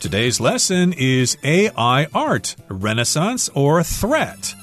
Today's lesson is AI art, renaissance or threat.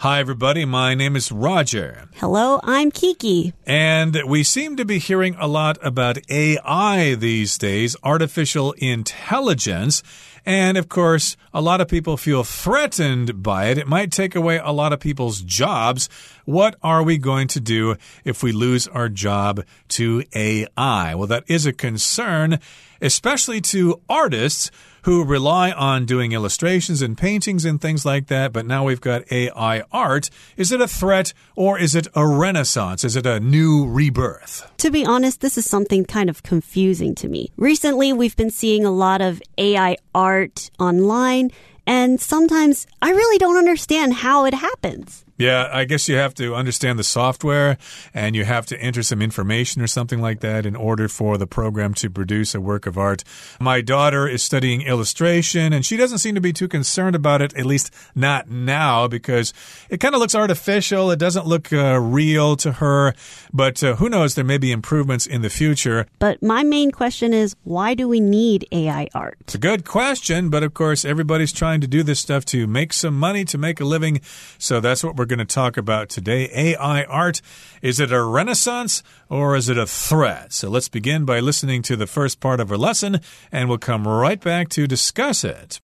Hi, everybody. My name is Roger. Hello, I'm Kiki. And we seem to be hearing a lot about AI these days, artificial intelligence. And of course, a lot of people feel threatened by it. It might take away a lot of people's jobs. What are we going to do if we lose our job to AI? Well, that is a concern, especially to artists who rely on doing illustrations and paintings and things like that, but now we've got AI art. Is it a threat or is it a renaissance? Is it a new rebirth? To be honest, this is something kind of confusing to me. Recently, we've been seeing a lot of AI art online, and sometimes I really don't understand how it happens. Yeah, I guess you have to understand the software and you have to enter some information or something like that in order for the program to produce a work of art. My daughter is studying illustration and she doesn't seem to be too concerned about it, at least not now, because it kind of looks artificial. It doesn't look uh, real to her, but uh, who knows? There may be improvements in the future. But my main question is why do we need AI art? It's a good question, but of course, everybody's trying to do this stuff to make some money, to make a living. So that's what we're we're going to talk about today. AI art. Is it a renaissance or is it a threat? So let's begin by listening to the first part of our lesson, and we'll come right back to discuss it.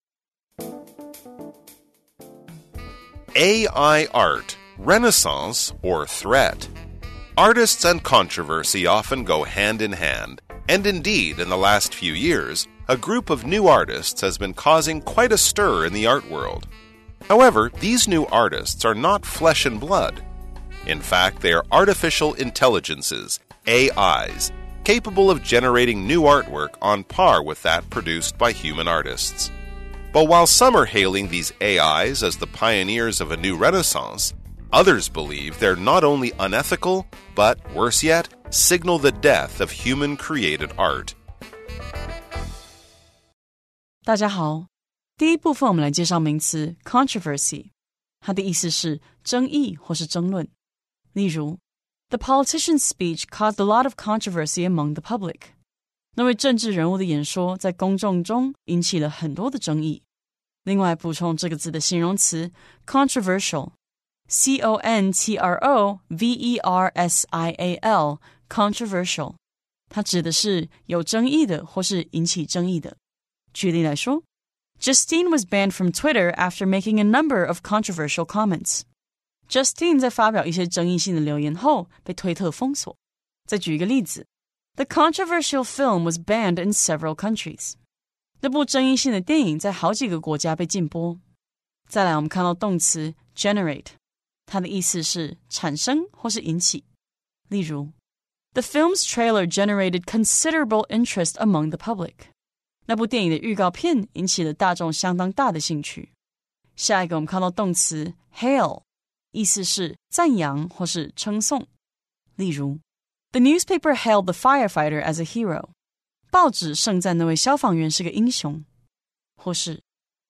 AI art, renaissance or threat? Artists and controversy often go hand in hand, and indeed, in the last few years, a group of new artists has been causing quite a stir in the art world. However, these new artists are not flesh and blood. In fact, they are artificial intelligences, AIs, capable of generating new artwork on par with that produced by human artists. But while some are hailing these AIs as the pioneers of a new renaissance, others believe they're not only unethical, but worse yet, signal the death of human created art. 大家好， 第一部分，我们来介绍名词 controversy，它的意思是争议或是争论。例如，The politician's speech caused a lot of controversy among the public。那位政治人物的演说在公众中引起了很多的争议。另外，补充这个字的形容词 controversial，c o n t r o v e r s i a l，controversial，它指的是有争议的或是引起争议的。举例来说。 Justine was banned from Twitter after making a number of controversial comments. Justine 在发表一些争议性的留言后被推特封锁。再举一个例子，The controversial film was banned in several countries. 那部争议性的电影在好几个国家被禁播。再来，我们看到动词 generate，它的意思是产生或是引起。例如，The film's trailer generated considerable interest among the public. 那部电影的预告片引起了大众相当大的兴趣。下一个，我们看到动词 hail，意思是赞扬或是称颂。例如，The newspaper hailed the firefighter as a hero。报纸盛赞那位消防员是个英雄。或是，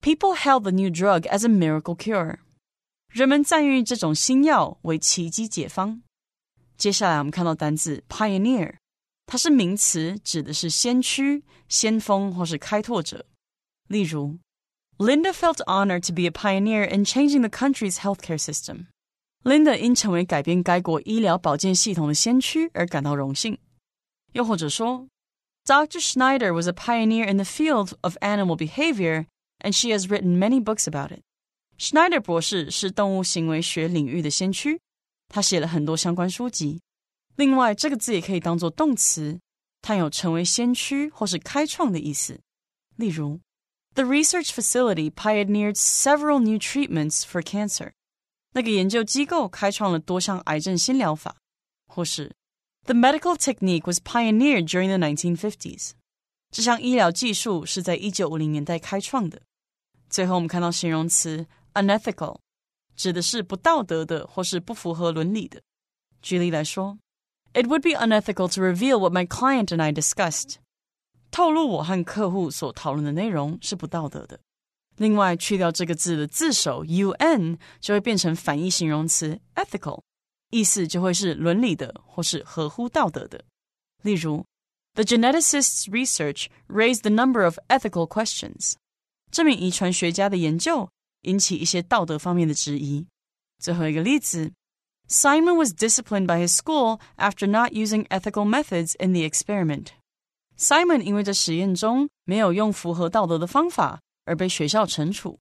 People hailed the new drug as a miracle cure。人们赞誉这种新药为奇迹解方。接下来，我们看到单字 pioneer。 它是名词，指的是先驱、先锋或是开拓者。例如，Linda felt honored to be a pioneer in changing the country's healthcare system。Linda 因成为改变该国医疗保健系统的先驱而感到荣幸。又或者说，Dr. Schneider was a pioneer in the field of animal behavior, and she has written many books about it. Schneider 博士是动物行为学领域的先驱，他写了很多相关书籍。 另外，这个字也可以当做动词，它有成为先驱或是开创的意思。例如，The research facility pioneered several new treatments for cancer。那个研究机构开创了多项癌症新疗法。或是，The medical technique was pioneered during the 1950s。这项医疗技术是在一九五零年代开创的。最后，我们看到形容词 unethical，指的是不道德的或是不符合伦理的。举例来说。 It would be unethical to reveal what my client and I discussed. 透露我和客户所讨论的内容是不道德的。另外，去掉这个字的字首 un，就会变成反义形容词 ethical，意思就会是伦理的或是合乎道德的。例如 The geneticist's research raised the number of ethical questions. 这名遗传学家的研究引起一些道德方面的质疑。最后一个例子 ，Simon was disciplined by his school after not using ethical methods in the experiment. Simon 因为在实验中没有用符合道德的方法而被学校惩处。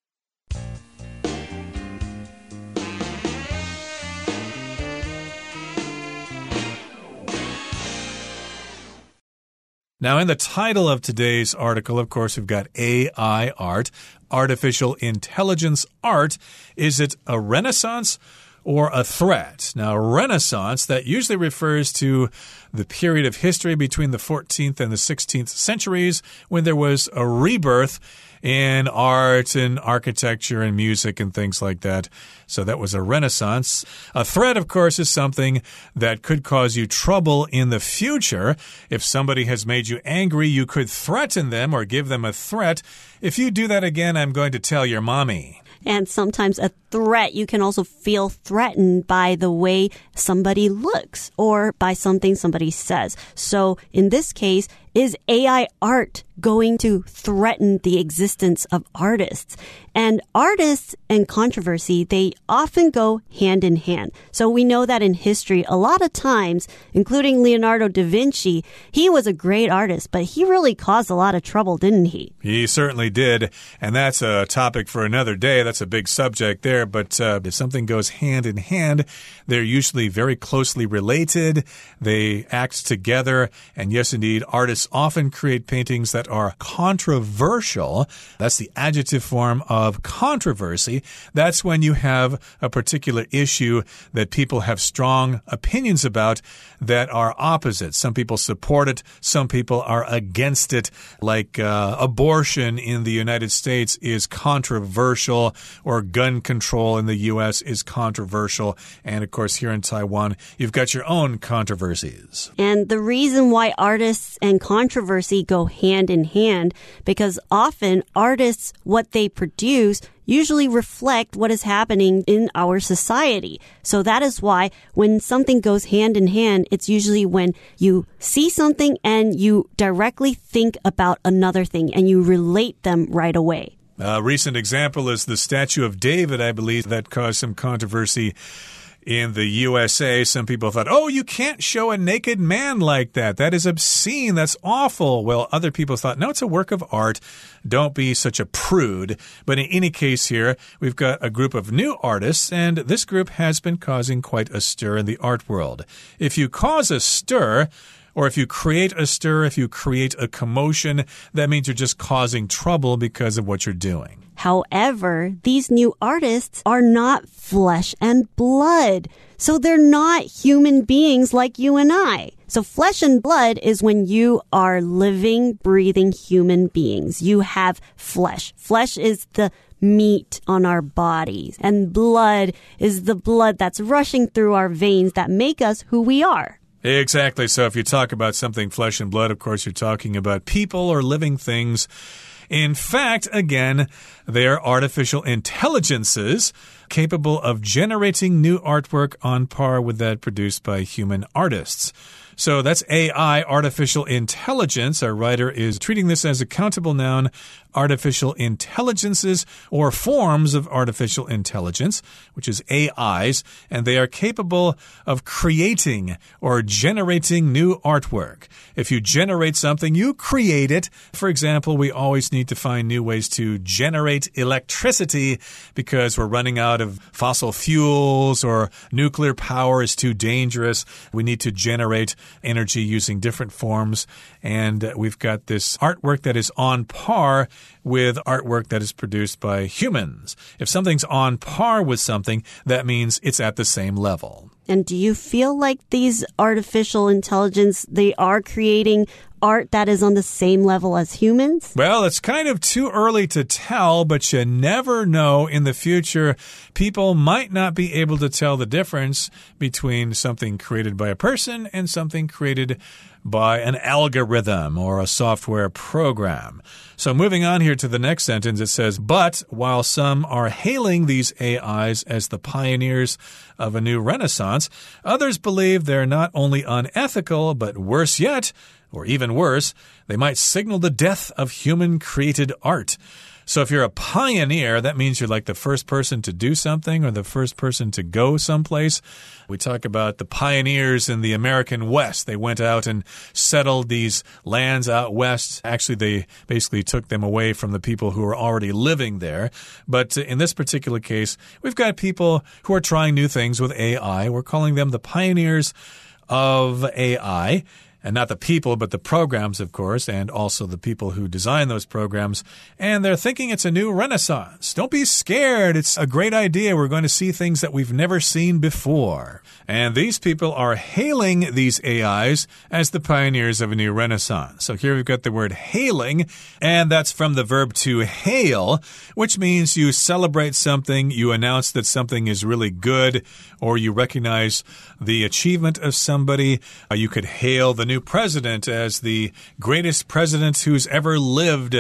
Now, in the title of today's article, of course, we've got AI art, artificial intelligence art. Is it a renaissance? or a threat. Now, Renaissance, that usually refers to the period of history between the 14th and the 16th centuries when there was a rebirth in art and architecture and music and things like that. So that was a renaissance. A threat, of course, is something that could cause you trouble in the future. If somebody has made you angry, you could threaten them or give them a threat. If you do that again, I'm going to tell your mommy. And sometimes a threat, you can also feel threatened by the way somebody looks or by something somebody says. So in this case, is AI art going to threaten the existence of artists? And artists and controversy, they often go hand in hand. So we know that in history, a lot of times, including Leonardo da Vinci, he was a great artist, but he really caused a lot of trouble, didn't he? He certainly did. And that's a topic for another day. That's a big subject there. But uh, if something goes hand in hand, they're usually very closely related. They act together. And yes, indeed, artists often create paintings that are controversial. That's the adjective form of controversy. That's when you have a particular issue that people have strong opinions about that are opposite. Some people support it, some people are against it, like uh, abortion in the United States is controversial, or gun control in the U.S. is controversial. And of course, here in Taiwan, you've got your own controversies. And the reason why artists and controversy go hand in hand, because often artists, what they produce, usually reflect what is happening in our society. So that is why when something goes hand in hand, it's usually when you see something and you directly think about another thing and you relate them right away. A recent example is the statue of David, I believe, that caused some controversy in the USA, some people thought, oh, you can't show a naked man like that. That is obscene. That's awful. Well, other people thought, no, it's a work of art. Don't be such a prude. But in any case, here, we've got a group of new artists, and this group has been causing quite a stir in the art world. If you cause a stir, or if you create a stir, if you create a commotion, that means you're just causing trouble because of what you're doing. However, these new artists are not flesh and blood. So they're not human beings like you and I. So flesh and blood is when you are living, breathing human beings. You have flesh. Flesh is the meat on our bodies and blood is the blood that's rushing through our veins that make us who we are. Exactly. So if you talk about something flesh and blood, of course, you're talking about people or living things in fact, again, they are artificial intelligences capable of generating new artwork on par with that produced by human artists. So that's AI, artificial intelligence. Our writer is treating this as a countable noun, artificial intelligences or forms of artificial intelligence, which is AIs, and they are capable of creating or generating new artwork. If you generate something, you create it. For example, we always need to find new ways to generate electricity because we're running out of fossil fuels or nuclear power is too dangerous. We need to generate energy using different forms. And we've got this artwork that is on par with artwork that is produced by humans. If something's on par with something, that means it's at the same level. And do you feel like these artificial intelligence, they are creating art that is on the same level as humans? Well, it's kind of too early to tell, but you never know. In the future, people might not be able to tell the difference between something created by a person and something created by an algorithm or a software program. So, moving on here to the next sentence, it says, But while some are hailing these AIs as the pioneers of a new renaissance, others believe they're not only unethical, but worse yet, or even worse, they might signal the death of human created art. So if you're a pioneer, that means you're like the first person to do something or the first person to go someplace. We talk about the pioneers in the American West. They went out and settled these lands out west. Actually, they basically took them away from the people who were already living there. But in this particular case, we've got people who are trying new things with AI. We're calling them the pioneers of AI and not the people, but the programs, of course, and also the people who design those programs. And they're thinking it's a new renaissance. Don't be scared. It's a great idea. We're going to see things that we've never seen before. And these people are hailing these AIs as the pioneers of a new renaissance. So here we've got the word hailing, and that's from the verb to hail, which means you celebrate something, you announce that something is really good, or you recognize the achievement of somebody. Uh, you could hail the new president as the greatest president who's ever lived.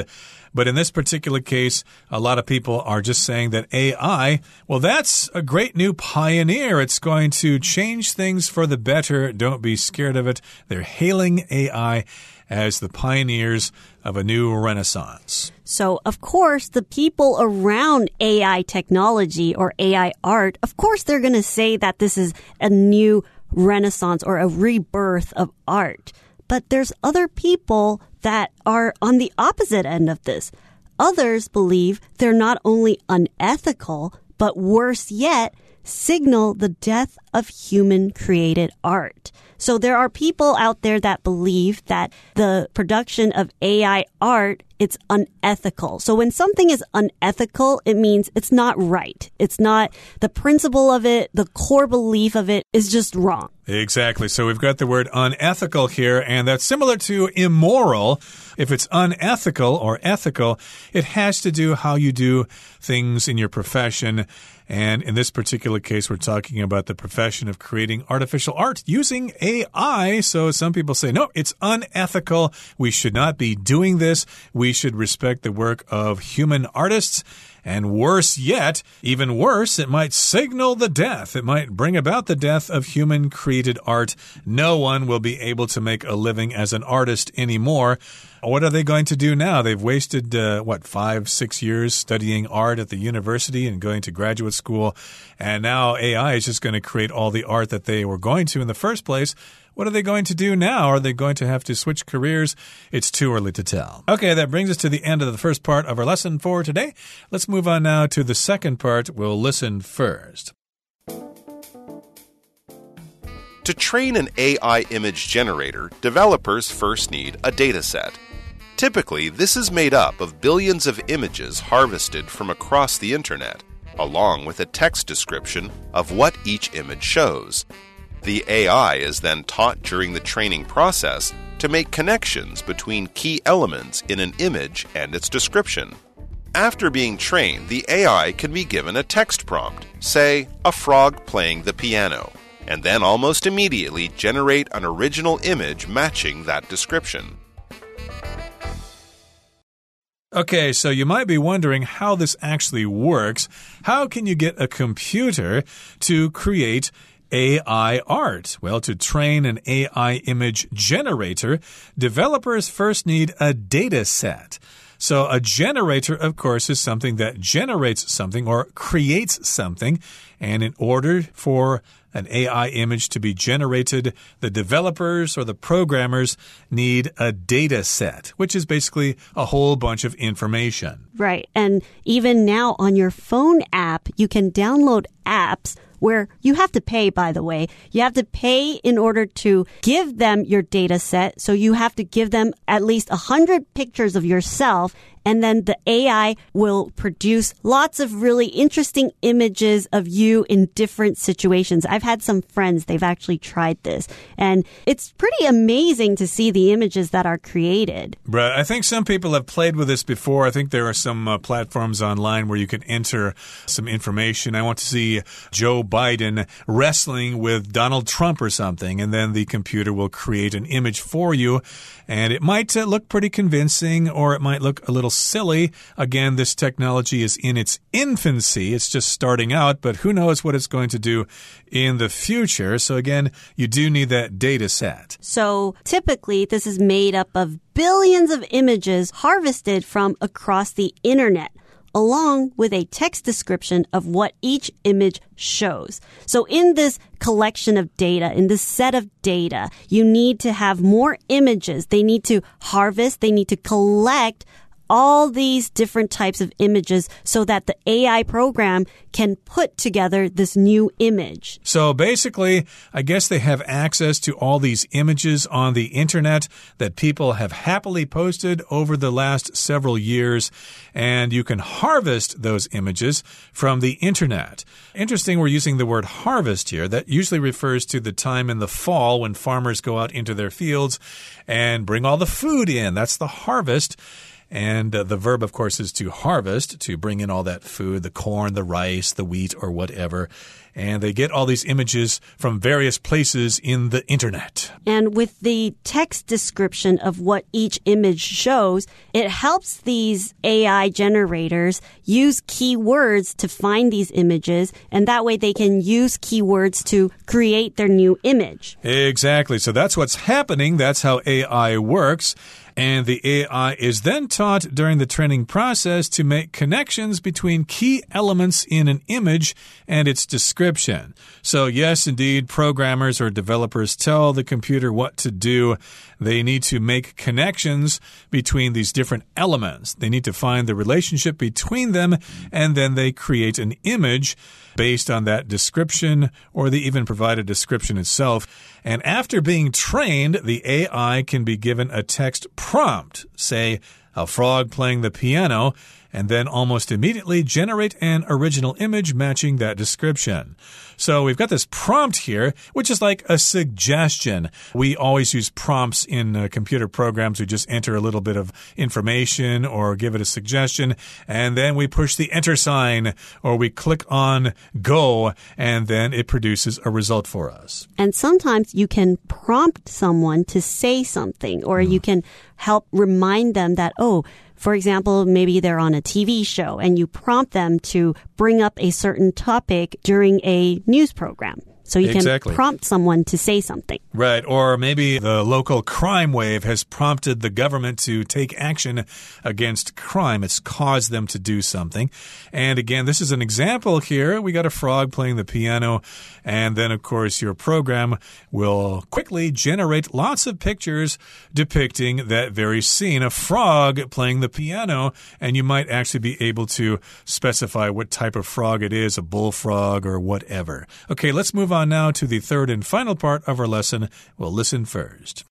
But in this particular case, a lot of people are just saying that AI, well, that's a great new pioneer. It's going to change things for the better. Don't be scared of it. They're hailing AI as the pioneers of a new renaissance. So, of course, the people around AI technology or AI art, of course, they're going to say that this is a new renaissance or a rebirth of art. But there's other people that are on the opposite end of this. Others believe they're not only unethical, but worse yet, signal the death of human created art. So there are people out there that believe that the production of AI art it's unethical. So when something is unethical, it means it's not right. It's not the principle of it, the core belief of it is just wrong. Exactly. So we've got the word unethical here, and that's similar to immoral. If it's unethical or ethical, it has to do how you do things in your profession. And in this particular case, we're talking about the profession of creating artificial art using AI. So some people say, no, it's unethical. We should not be doing this. We should respect the work of human artists. And worse yet, even worse, it might signal the death. It might bring about the death of human created art. No one will be able to make a living as an artist anymore. What are they going to do now? They've wasted, uh, what, five, six years studying art at the university and going to graduate school. And now AI is just going to create all the art that they were going to in the first place. What are they going to do now? Are they going to have to switch careers? It's too early to tell. Okay, that brings us to the end of the first part of our lesson for today. Let's move on now to the second part. We'll listen first. To train an AI image generator, developers first need a dataset. Typically, this is made up of billions of images harvested from across the internet, along with a text description of what each image shows. The AI is then taught during the training process to make connections between key elements in an image and its description. After being trained, the AI can be given a text prompt, say, a frog playing the piano, and then almost immediately generate an original image matching that description. Okay, so you might be wondering how this actually works. How can you get a computer to create AI art? Well, to train an AI image generator, developers first need a data set. So, a generator, of course, is something that generates something or creates something. And in order for an AI image to be generated, the developers or the programmers need a data set, which is basically a whole bunch of information. Right. And even now on your phone app, you can download apps where you have to pay, by the way. You have to pay in order to give them your data set. So you have to give them at least a hundred pictures of yourself and then the AI will produce lots of really interesting images of you in different situations. I've had some friends, they've actually tried this, and it's pretty amazing to see the images that are created. I think some people have played with this before. I think there are some uh, platforms online where you can enter some information. I want to see Joe Biden wrestling with Donald Trump or something, and then the computer will create an image for you. And it might uh, look pretty convincing or it might look a little silly. Again, this technology is in its infancy. It's just starting out, but who knows what it's going to do in the future. So again, you do need that data set. So typically, this is made up of billions of images harvested from across the internet along with a text description of what each image shows. So in this collection of data, in this set of data, you need to have more images. They need to harvest, they need to collect all these different types of images so that the AI program can put together this new image. So basically, I guess they have access to all these images on the internet that people have happily posted over the last several years, and you can harvest those images from the internet. Interesting, we're using the word harvest here. That usually refers to the time in the fall when farmers go out into their fields and bring all the food in. That's the harvest. And uh, the verb, of course, is to harvest, to bring in all that food, the corn, the rice, the wheat, or whatever. And they get all these images from various places in the internet. And with the text description of what each image shows, it helps these AI generators use keywords to find these images. And that way they can use keywords to create their new image. Exactly. So that's what's happening. That's how AI works. And the AI is then taught during the training process to make connections between key elements in an image and its description. So, yes, indeed, programmers or developers tell the computer what to do. They need to make connections between these different elements. They need to find the relationship between them, and then they create an image based on that description, or they even provide a description itself. And after being trained, the AI can be given a text prompt, say, a frog playing the piano, and then almost immediately generate an original image matching that description. So we've got this prompt here, which is like a suggestion. We always use prompts in uh, computer programs. We just enter a little bit of information or give it a suggestion, and then we push the enter sign or we click on go, and then it produces a result for us. And sometimes you can prompt someone to say something, or mm. you can help remind them that, oh, for example, maybe they're on a TV show and you prompt them to bring up a certain topic during a news program. So you exactly. can prompt someone to say something. Right. Or maybe the local crime wave has prompted the government to take action against crime. It's caused them to do something. And again, this is an example here. We got a frog playing the piano. And then, of course, your program will quickly generate lots of pictures depicting that very scene a frog playing the piano. And you might actually be able to specify what type of frog it is a bullfrog or whatever. Okay, let's move on on now to the third and final part of our lesson. We'll listen first.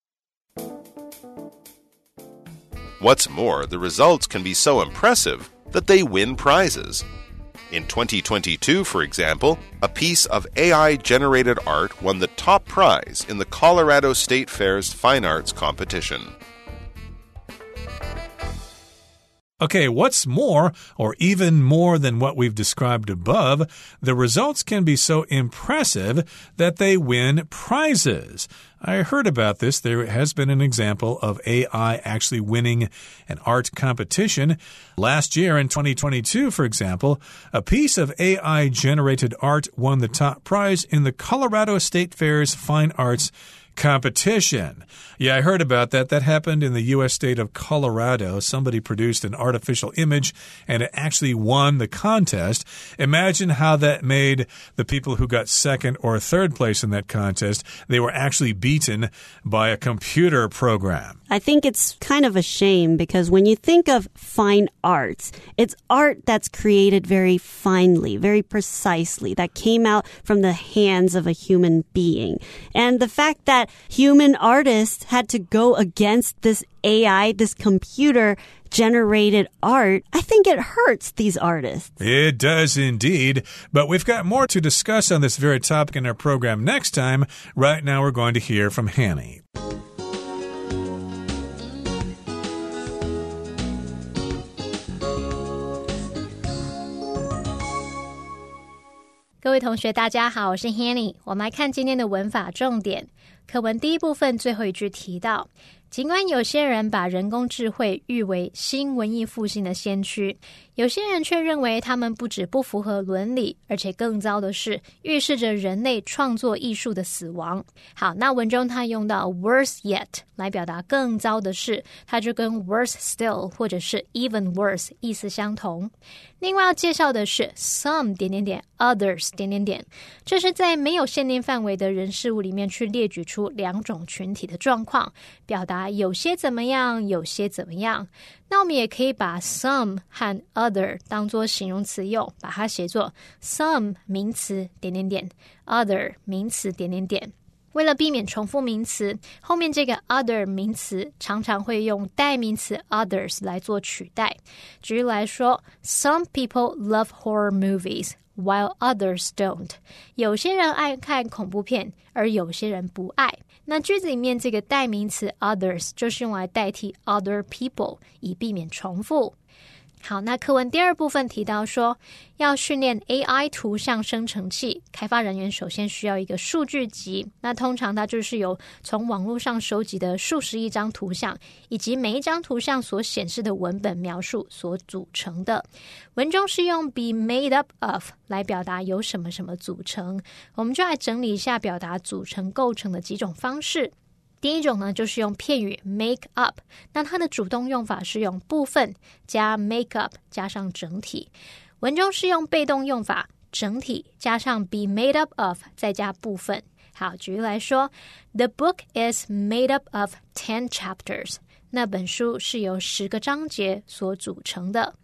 What's more, the results can be so impressive that they win prizes. In 2022, for example, a piece of AI generated art won the top prize in the Colorado State Fair's Fine Arts competition. Okay, what's more, or even more than what we've described above, the results can be so impressive that they win prizes. I heard about this. There has been an example of AI actually winning an art competition. Last year in 2022, for example, a piece of AI generated art won the top prize in the Colorado State Fair's Fine Arts competition. Yeah, I heard about that. That happened in the U.S. state of Colorado. Somebody produced an artificial image and it actually won the contest. Imagine how that made the people who got second or third place in that contest. They were actually beaten by a computer program. I think it's kind of a shame because when you think of fine arts, it's art that's created very finely, very precisely, that came out from the hands of a human being. And the fact that human artists had to go against this AI, this computer generated art, I think it hurts these artists. It does indeed. But we've got more to discuss on this very topic in our program next time. Right now, we're going to hear from Hanny. 各位同学，大家好，我是 Hanny。我们来看今天的文法重点。 课文第一部分最后一句提到。尽管有些人把人工智慧誉为新文艺复兴的先驱，有些人却认为他们不止不符合伦理，而且更糟的是预示着人类创作艺术的死亡。好，那文中他用到 worse yet 来表达更糟的是，它就跟 worse still 或者是 even worse 意思相同。另外要介绍的是 some 点点点 others 点点点，这是在没有限定范围的人事物里面去列举出两种群体的状况，表达有些怎么样，有些怎么样。那我们也可以把 some 和 other 当做形容词用，把它写作 some 名词点点点，other 名词点点点。为了避免重复名词，后面这个 other 名词常常会用代名词 others 来做取代。举例来说，Some people love horror movies while others don't。有些人爱看恐怖片，而有些人不爱。那句子里面这个代名词 others 就是用来代替 other people，以避免重复。好，那课文第二部分提到说，要训练 AI 图像生成器，开发人员首先需要一个数据集。那通常它就是由从网络上收集的数十亿张图像，以及每一张图像所显示的文本描述所组成的。文中是用 be made up of 来表达由什么什么组成。我们就来整理一下表达组成构成的几种方式。第一种呢，就是用片语 make up，那它的主动用法是用部分加 make up 加上整体。文中是用被动用法，整体加上 be made up of 再加部分。好，举例来说，The book is made up of ten chapters。那本书是由十个章节所组成的。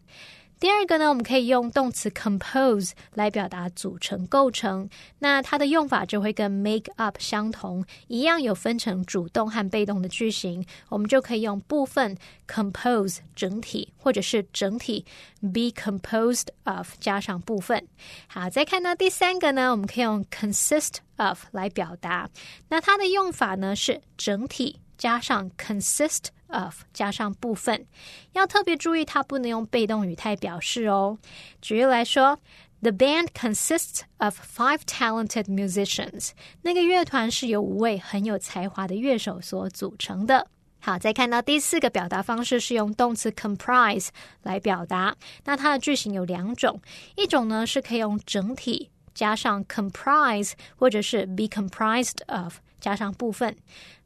第二个呢，我们可以用动词 compose 来表达组成、构成。那它的用法就会跟 make up 相同，一样有分成主动和被动的句型。我们就可以用部分 compose 整体，或者是整体 be composed of 加上部分。好，再看到第三个呢，我们可以用 consist of 来表达。那它的用法呢是整体加上 consist。Of 加上部分，要特别注意，它不能用被动语态表示哦。举例来说，The band consists of five talented musicians。那个乐团是由五位很有才华的乐手所组成的。好，再看到第四个表达方式是用动词 comprise 来表达。那它的句型有两种，一种呢是可以用整体加上 comprise，或者是 be comprised of 加上部分。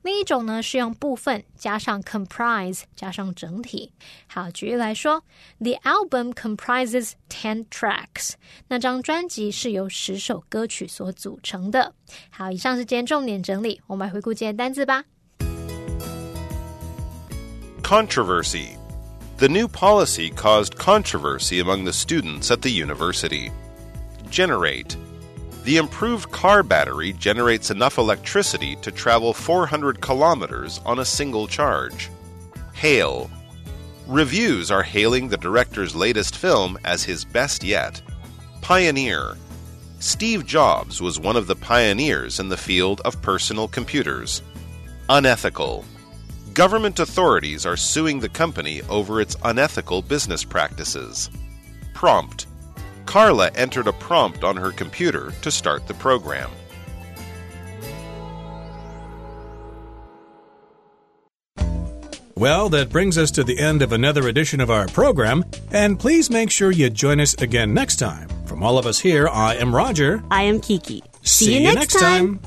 另一种呢是用部分加上 comprise 加上整体。好，举例来说，The album comprises ten tracks。那张专辑是由十首歌曲所组成的。好，以上是今天重点整理，我们来回顾今天单字吧。Controversy. The new policy caused controversy among the students at the university. Generate. the improved car battery generates enough electricity to travel 400 kilometers on a single charge. Hail. Reviews are hailing the director's latest film as his best yet. Pioneer. Steve Jobs was one of the pioneers in the field of personal computers. Unethical. Government authorities are suing the company over its unethical business practices. Prompt. Carla entered a prompt on her computer to start the program. Well, that brings us to the end of another edition of our program, and please make sure you join us again next time. From all of us here, I am Roger. I am Kiki. See, you, next time.